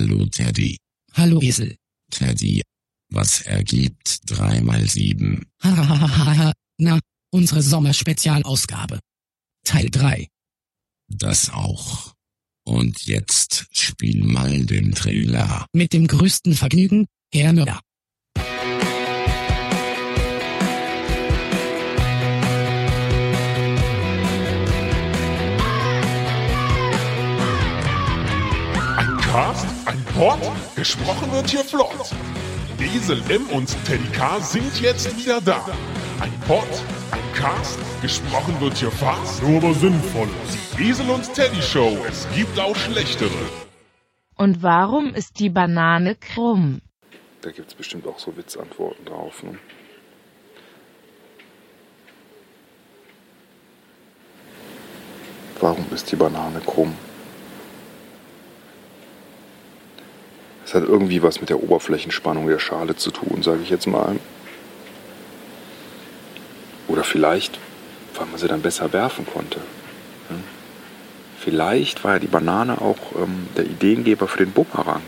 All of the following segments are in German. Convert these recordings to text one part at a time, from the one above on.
Hallo Teddy. Hallo Esel. Teddy. Was ergibt 3 mal 7? Hahaha. Na, unsere Sommerspezialausgabe. Teil 3. Das auch. Und jetzt spiel mal den Trailer. Mit dem größten Vergnügen, Herr Müller. Ein Cast, ein Pod, gesprochen wird hier flott. Esel M und Teddy K sind jetzt wieder da. Ein Pod, ein Cast, gesprochen wird hier fast, nur aber sinnvoll. Die Esel und Teddy Show, es gibt auch schlechtere. Und warum ist die Banane krumm? Da gibt es bestimmt auch so Witzantworten drauf. Ne? Warum ist die Banane krumm? Es hat irgendwie was mit der Oberflächenspannung der Schale zu tun, sage ich jetzt mal. Oder vielleicht, weil man sie dann besser werfen konnte. Hm? Vielleicht war ja die Banane auch ähm, der Ideengeber für den Bumerang.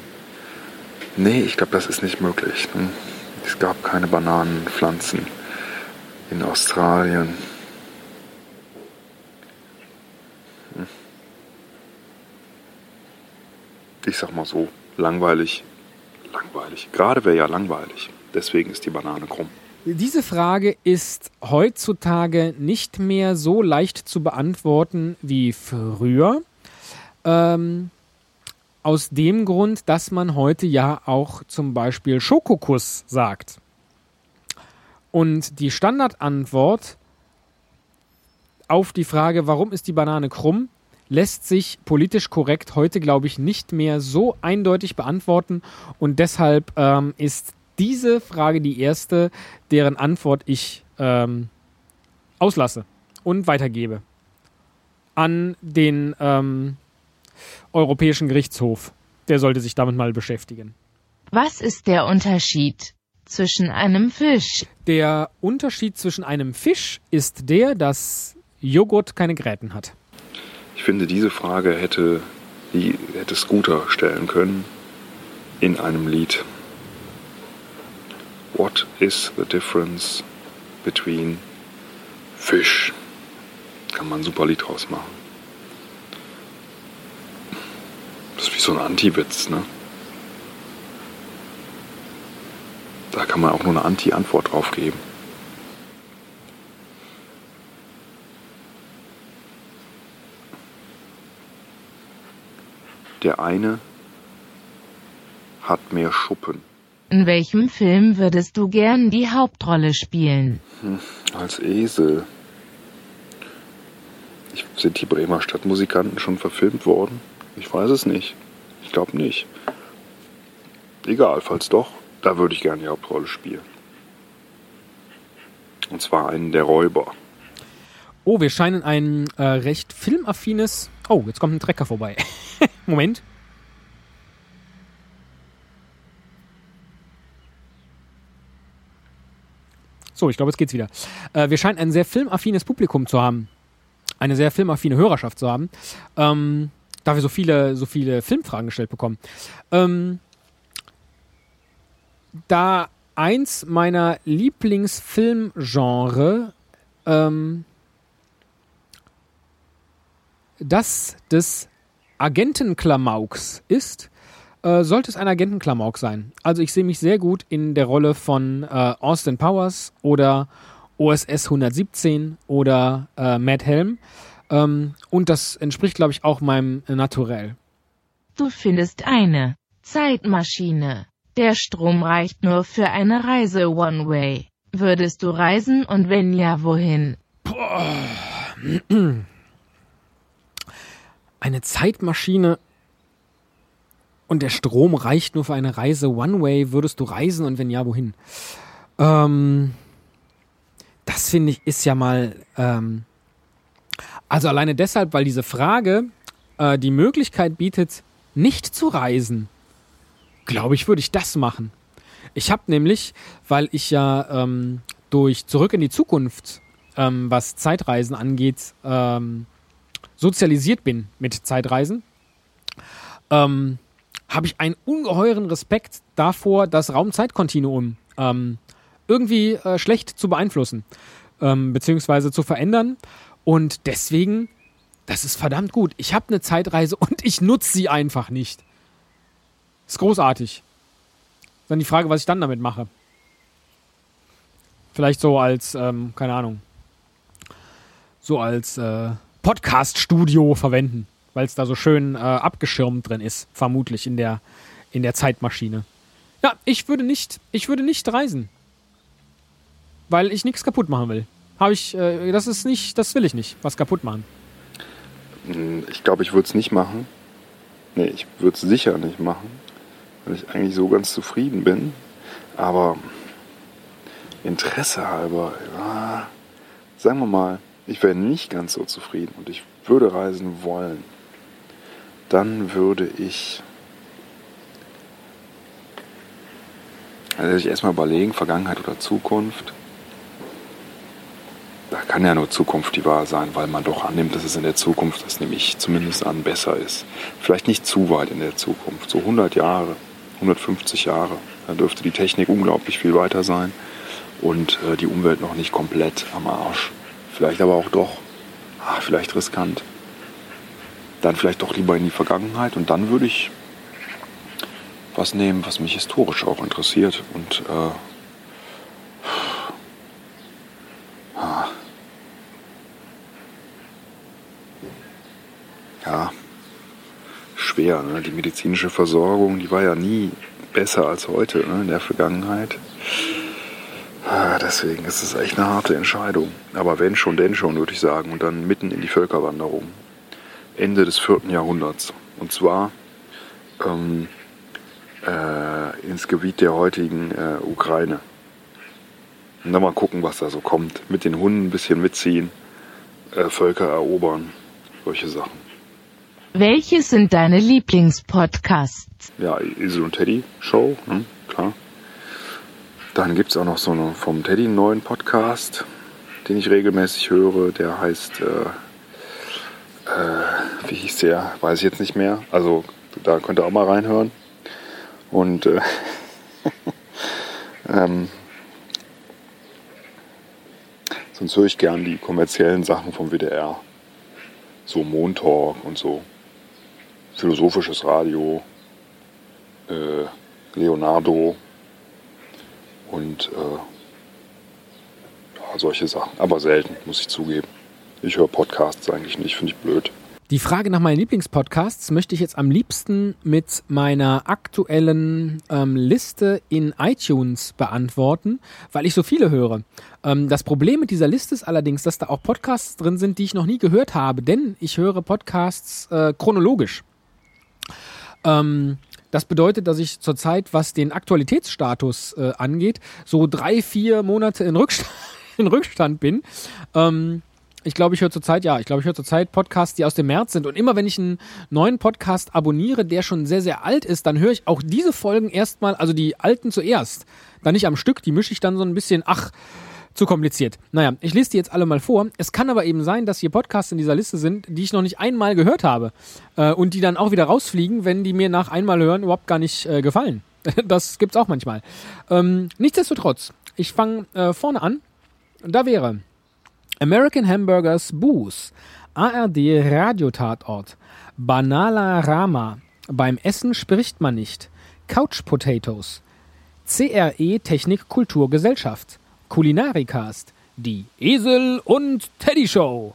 Nee, ich glaube, das ist nicht möglich. Hm? Es gab keine Bananenpflanzen in Australien. Hm. Ich sag mal so, langweilig. Langweilig. Gerade wäre ja langweilig. Deswegen ist die Banane krumm. Diese Frage ist heutzutage nicht mehr so leicht zu beantworten wie früher. Ähm, aus dem Grund, dass man heute ja auch zum Beispiel Schokokuss sagt. Und die Standardantwort auf die Frage, warum ist die Banane krumm, lässt sich politisch korrekt heute, glaube ich, nicht mehr so eindeutig beantworten. Und deshalb ähm, ist diese Frage die erste, deren Antwort ich ähm, auslasse und weitergebe an den ähm, Europäischen Gerichtshof. Der sollte sich damit mal beschäftigen. Was ist der Unterschied zwischen einem Fisch? Der Unterschied zwischen einem Fisch ist der, dass Joghurt keine Gräten hat. Ich finde, diese Frage hätte, die hätte Scooter stellen können in einem Lied. What is the difference between fish? Kann man ein super Lied draus machen. Das ist wie so ein Anti-Witz, ne? Da kann man auch nur eine Anti-Antwort drauf geben. Der eine hat mehr Schuppen. In welchem Film würdest du gern die Hauptrolle spielen? Hm, als Esel. Ich, sind die Bremer Stadtmusikanten schon verfilmt worden? Ich weiß es nicht. Ich glaube nicht. Egal, falls doch, da würde ich gerne die Hauptrolle spielen. Und zwar einen der Räuber. Oh, wir scheinen ein äh, recht filmaffines. Oh, jetzt kommt ein Trecker vorbei. Moment. So, ich glaube, jetzt geht's wieder. Äh, wir scheinen ein sehr filmaffines Publikum zu haben. Eine sehr filmaffine Hörerschaft zu haben. Ähm, da wir so viele, so viele Filmfragen gestellt bekommen. Ähm, da eins meiner Lieblingsfilmgenre ähm, das des Agentenklamauks ist, äh, sollte es ein Agentenklamauk sein. Also ich sehe mich sehr gut in der Rolle von äh, Austin Powers oder OSS 117 oder äh, Matt Helm. Ähm, und das entspricht, glaube ich, auch meinem Naturell. Du findest eine Zeitmaschine. Der Strom reicht nur für eine Reise One-Way. Würdest du reisen und wenn ja, wohin? Eine Zeitmaschine und der Strom reicht nur für eine Reise One-Way. Würdest du reisen und wenn ja, wohin? Ähm, das finde ich ist ja mal. Ähm, also alleine deshalb, weil diese Frage äh, die Möglichkeit bietet, nicht zu reisen. Glaube ich, würde ich das machen. Ich habe nämlich, weil ich ja ähm, durch Zurück in die Zukunft, ähm, was Zeitreisen angeht, ähm, sozialisiert bin mit Zeitreisen, ähm, habe ich einen ungeheuren Respekt davor, das Raumzeitkontinuum ähm, irgendwie äh, schlecht zu beeinflussen, ähm, beziehungsweise zu verändern. Und deswegen, das ist verdammt gut. Ich habe eine Zeitreise und ich nutze sie einfach nicht. Ist großartig. Dann die Frage, was ich dann damit mache. Vielleicht so als, ähm, keine Ahnung, so als äh, Podcast-Studio verwenden, weil es da so schön äh, abgeschirmt drin ist, vermutlich in der, in der Zeitmaschine. Ja, ich würde nicht, ich würde nicht reisen. Weil ich nichts kaputt machen will. Habe ich, äh, das ist nicht, das will ich nicht, was kaputt machen. Hm, Ich glaube, ich würde es nicht machen. Nee, ich würde es sicher nicht machen, weil ich eigentlich so ganz zufrieden bin. Aber Interesse halber, ja, sagen wir mal, ich wäre nicht ganz so zufrieden und ich würde reisen wollen. Dann würde ich also ich erstmal überlegen, Vergangenheit oder Zukunft. Da kann ja nur Zukunft die wahr sein, weil man doch annimmt, dass es in der Zukunft, das nehme ich zumindest an, besser ist. Vielleicht nicht zu weit in der Zukunft, so 100 Jahre, 150 Jahre. Da dürfte die Technik unglaublich viel weiter sein und äh, die Umwelt noch nicht komplett am Arsch. Vielleicht aber auch doch, ah, vielleicht riskant. Dann vielleicht doch lieber in die Vergangenheit und dann würde ich was nehmen, was mich historisch auch interessiert und äh, ah. ja, schwer. Ne? Die medizinische Versorgung, die war ja nie besser als heute ne? in der Vergangenheit. Ah, Deswegen ist es echt eine harte Entscheidung. Aber wenn schon, denn schon, würde ich sagen. Und dann mitten in die Völkerwanderung. Ende des vierten Jahrhunderts. Und zwar ähm, äh, ins Gebiet der heutigen äh, Ukraine. Und dann mal gucken, was da so kommt. Mit den Hunden ein bisschen mitziehen, äh, Völker erobern, solche Sachen. Welches sind deine Lieblingspodcasts? Ja, Isel und Teddy Show, ne? klar. Dann gibt es auch noch so eine vom Teddy einen neuen Podcast, den ich regelmäßig höre. Der heißt, äh, äh, wie hieß der? Weiß ich jetzt nicht mehr. Also da könnt ihr auch mal reinhören. Und äh, ähm, sonst höre ich gern die kommerziellen Sachen vom WDR. So Montalk und so. Philosophisches Radio. Äh, Leonardo und äh, ja, solche Sachen. Aber selten, muss ich zugeben. Ich höre Podcasts eigentlich nicht, finde ich blöd. Die Frage nach meinen Lieblingspodcasts möchte ich jetzt am liebsten mit meiner aktuellen ähm, Liste in iTunes beantworten, weil ich so viele höre. Ähm, das Problem mit dieser Liste ist allerdings, dass da auch Podcasts drin sind, die ich noch nie gehört habe, denn ich höre Podcasts äh, chronologisch. Ähm, das bedeutet, dass ich zurzeit, was den Aktualitätsstatus äh, angeht, so drei, vier Monate in Rückstand, in Rückstand bin. Ähm, ich glaube, ich höre zurzeit, ja, ich glaube, ich höre zurzeit Podcasts, die aus dem März sind. Und immer wenn ich einen neuen Podcast abonniere, der schon sehr, sehr alt ist, dann höre ich auch diese Folgen erstmal, also die alten zuerst. Dann nicht am Stück, die mische ich dann so ein bisschen, ach, zu kompliziert. Naja, ich lese die jetzt alle mal vor. Es kann aber eben sein, dass hier Podcasts in dieser Liste sind, die ich noch nicht einmal gehört habe. Äh, und die dann auch wieder rausfliegen, wenn die mir nach einmal hören überhaupt gar nicht äh, gefallen. das gibt's auch manchmal. Ähm, nichtsdestotrotz, ich fange äh, vorne an. Da wäre American Hamburgers Booze, ARD Radiotatort, Banala Rama, beim Essen spricht man nicht, Couch Potatoes, CRE Technik Kultur Gesellschaft, Kulinarikast, die Esel und Teddy Show,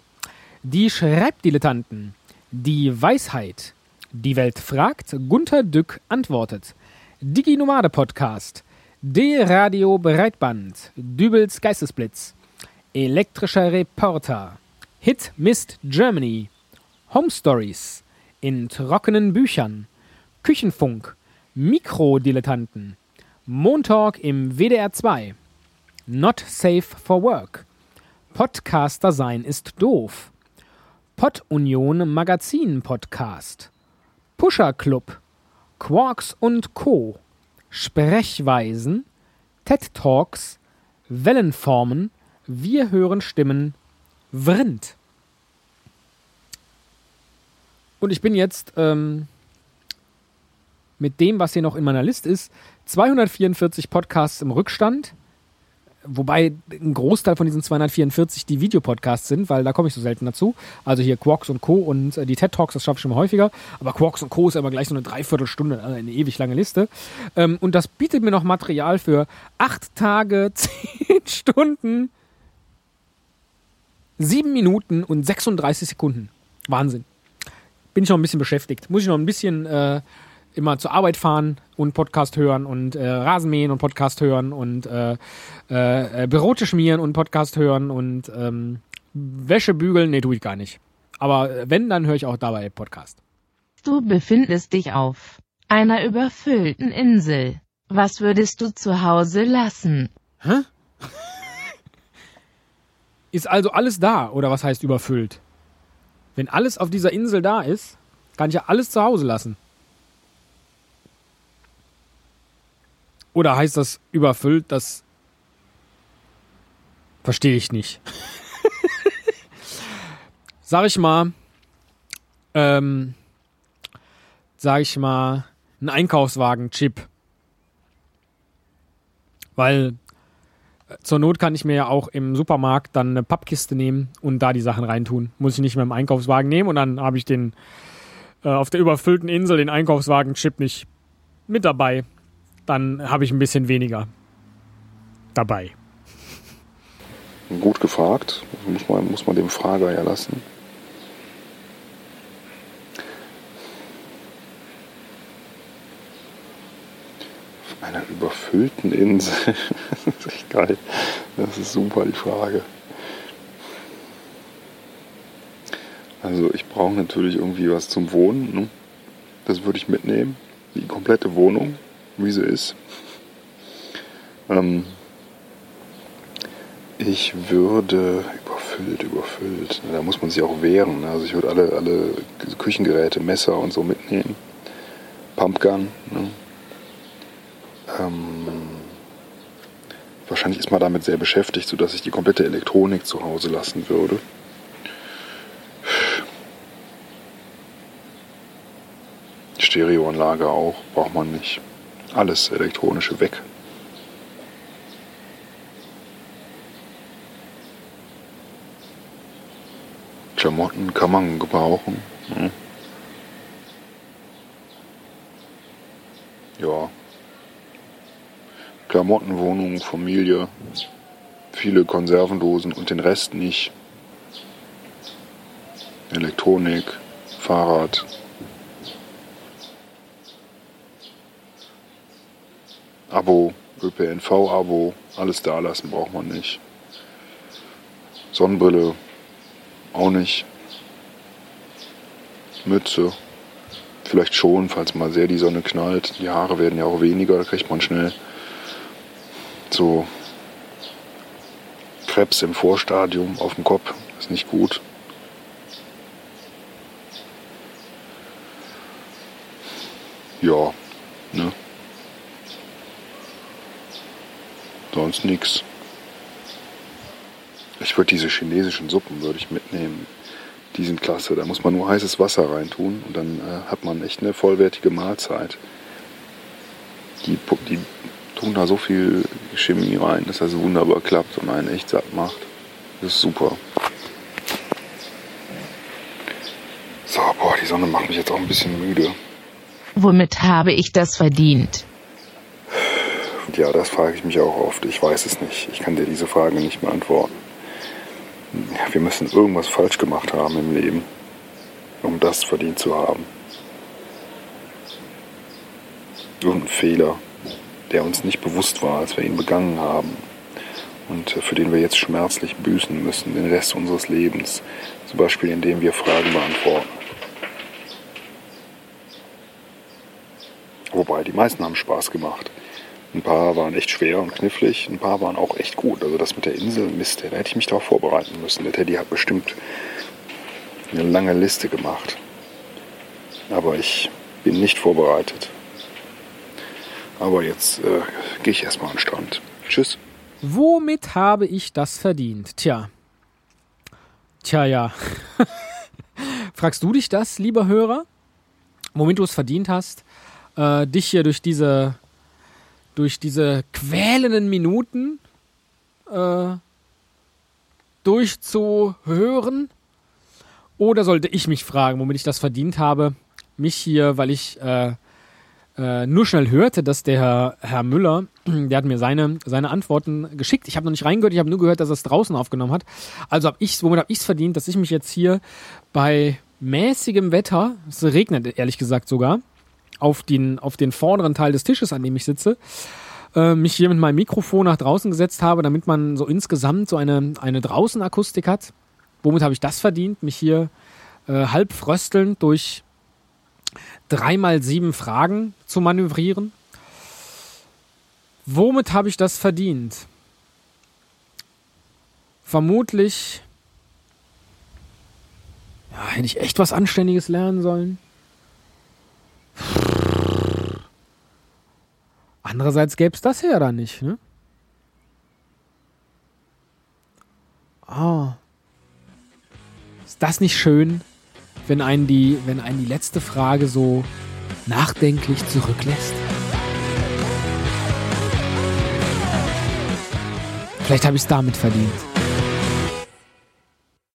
die Schreibdilettanten, die Weisheit, die Welt fragt, Gunther Dück antwortet, Digi-Nomade Podcast, D-Radio Breitband, Dübels Geistesblitz, Elektrischer Reporter, Hit Mist Germany, Home Stories, in trockenen Büchern, Küchenfunk, Mikrodilettanten, Montalk im WDR 2, Not Safe for Work, Podcaster sein ist doof, Pod Union Magazin Podcast, Pusher Club, Quarks und Co., Sprechweisen, TED Talks, Wellenformen, wir hören Stimmen, Vrind. Und ich bin jetzt ähm, mit dem, was hier noch in meiner Liste ist, 244 Podcasts im Rückstand. Wobei ein Großteil von diesen 244 die Videopodcasts sind, weil da komme ich so selten dazu. Also hier Quarks und Co. und äh, die TED Talks, das schaffe ich schon häufiger. Aber Quarks und Co. ist immer gleich so eine Dreiviertelstunde, also eine ewig lange Liste. Ähm, und das bietet mir noch Material für acht Tage, zehn Stunden, sieben Minuten und 36 Sekunden. Wahnsinn. Bin ich noch ein bisschen beschäftigt. Muss ich noch ein bisschen äh, immer zur Arbeit fahren und Podcast hören und äh, Rasenmähen und Podcast hören und äh, äh, äh, Bürote schmieren und Podcast hören und ähm, Wäsche bügeln. Nee, tue ich gar nicht. Aber äh, wenn, dann höre ich auch dabei Podcast. Du befindest dich auf einer überfüllten Insel. Was würdest du zu Hause lassen? Hä? ist also alles da, oder was heißt überfüllt? Wenn alles auf dieser Insel da ist, kann ich ja alles zu Hause lassen. Oder heißt das überfüllt, das verstehe ich nicht. sag ich mal, ähm, sag ich mal, ein Einkaufswagen-Chip. Weil äh, zur Not kann ich mir ja auch im Supermarkt dann eine Pappkiste nehmen und da die Sachen reintun. Muss ich nicht mehr im Einkaufswagen nehmen und dann habe ich den äh, auf der überfüllten Insel den Einkaufswagen-Chip nicht mit dabei dann habe ich ein bisschen weniger dabei. Gut gefragt, muss man, muss man dem Frager ja lassen. Auf einer überfüllten Insel. das ist echt geil. Das ist super die Frage. Also ich brauche natürlich irgendwie was zum Wohnen. Ne? Das würde ich mitnehmen. Die komplette Wohnung wie sie ist. Ähm, ich würde überfüllt, überfüllt. Da muss man sich auch wehren. Also ich würde alle, alle Küchengeräte, Messer und so mitnehmen. Pumpgun. Ne? Ähm, wahrscheinlich ist man damit sehr beschäftigt, sodass ich die komplette Elektronik zu Hause lassen würde. Stereoanlage auch, braucht man nicht alles Elektronische weg. Klamotten kann man gebrauchen. Hm. Ja. Klamotten, Wohnung, Familie, viele Konservendosen und den Rest nicht. Elektronik, Fahrrad, Abo, ÖPNV-Abo, alles da lassen braucht man nicht. Sonnenbrille auch nicht. Mütze vielleicht schon, falls mal sehr die Sonne knallt. Die Haare werden ja auch weniger, da kriegt man schnell so Krebs im Vorstadium auf dem Kopf. Ist nicht gut. Ja, ne? Sonst nichts. Ich würde diese chinesischen Suppen würde ich mitnehmen. Die sind klasse. Da muss man nur heißes Wasser reintun und dann äh, hat man echt eine vollwertige Mahlzeit. Die, die tun da so viel Chemie rein, dass das wunderbar klappt und einen echt satt macht. Das ist super. So, boah, die Sonne macht mich jetzt auch ein bisschen müde. Womit habe ich das verdient? Ja, das frage ich mich auch oft. Ich weiß es nicht. Ich kann dir diese Frage nicht beantworten. Wir müssen irgendwas falsch gemacht haben im Leben, um das verdient zu haben. Irgendein Fehler, der uns nicht bewusst war, als wir ihn begangen haben und für den wir jetzt schmerzlich büßen müssen, den Rest unseres Lebens. Zum Beispiel, indem wir Fragen beantworten. Wobei, die meisten haben Spaß gemacht. Ein paar waren echt schwer und knifflig, ein paar waren auch echt gut. Also das mit der Insel, Mist, da hätte ich mich darauf vorbereiten müssen. Der Teddy hat bestimmt eine lange Liste gemacht. Aber ich bin nicht vorbereitet. Aber jetzt äh, gehe ich erstmal an den Strand. Tschüss. Womit habe ich das verdient? Tja. Tja, ja. Fragst du dich das, lieber Hörer? Womit du es verdient hast? äh, dich hier durch diese, durch diese quälenden Minuten äh, durchzuhören. Oder sollte ich mich fragen, womit ich das verdient habe, mich hier, weil ich äh, äh, nur schnell hörte, dass der Herr, Herr Müller, der hat mir seine, seine Antworten geschickt. Ich habe noch nicht reingehört, ich habe nur gehört, dass er es draußen aufgenommen hat. Also habe ich, womit habe ich es verdient, dass ich mich jetzt hier bei mäßigem Wetter, es regnet ehrlich gesagt sogar, auf den, auf den vorderen Teil des Tisches, an dem ich sitze, äh, mich hier mit meinem Mikrofon nach draußen gesetzt habe, damit man so insgesamt so eine, eine Draußenakustik hat. Womit habe ich das verdient? Mich hier äh, halb fröstelnd durch dreimal sieben Fragen zu manövrieren. Womit habe ich das verdient? Vermutlich ja, hätte ich echt was Anständiges lernen sollen. Andererseits gäbe es das ja dann nicht, ne? Ah. Ist das nicht schön, wenn einen die, wenn einen die letzte Frage so nachdenklich zurücklässt? Vielleicht habe ich es damit verdient.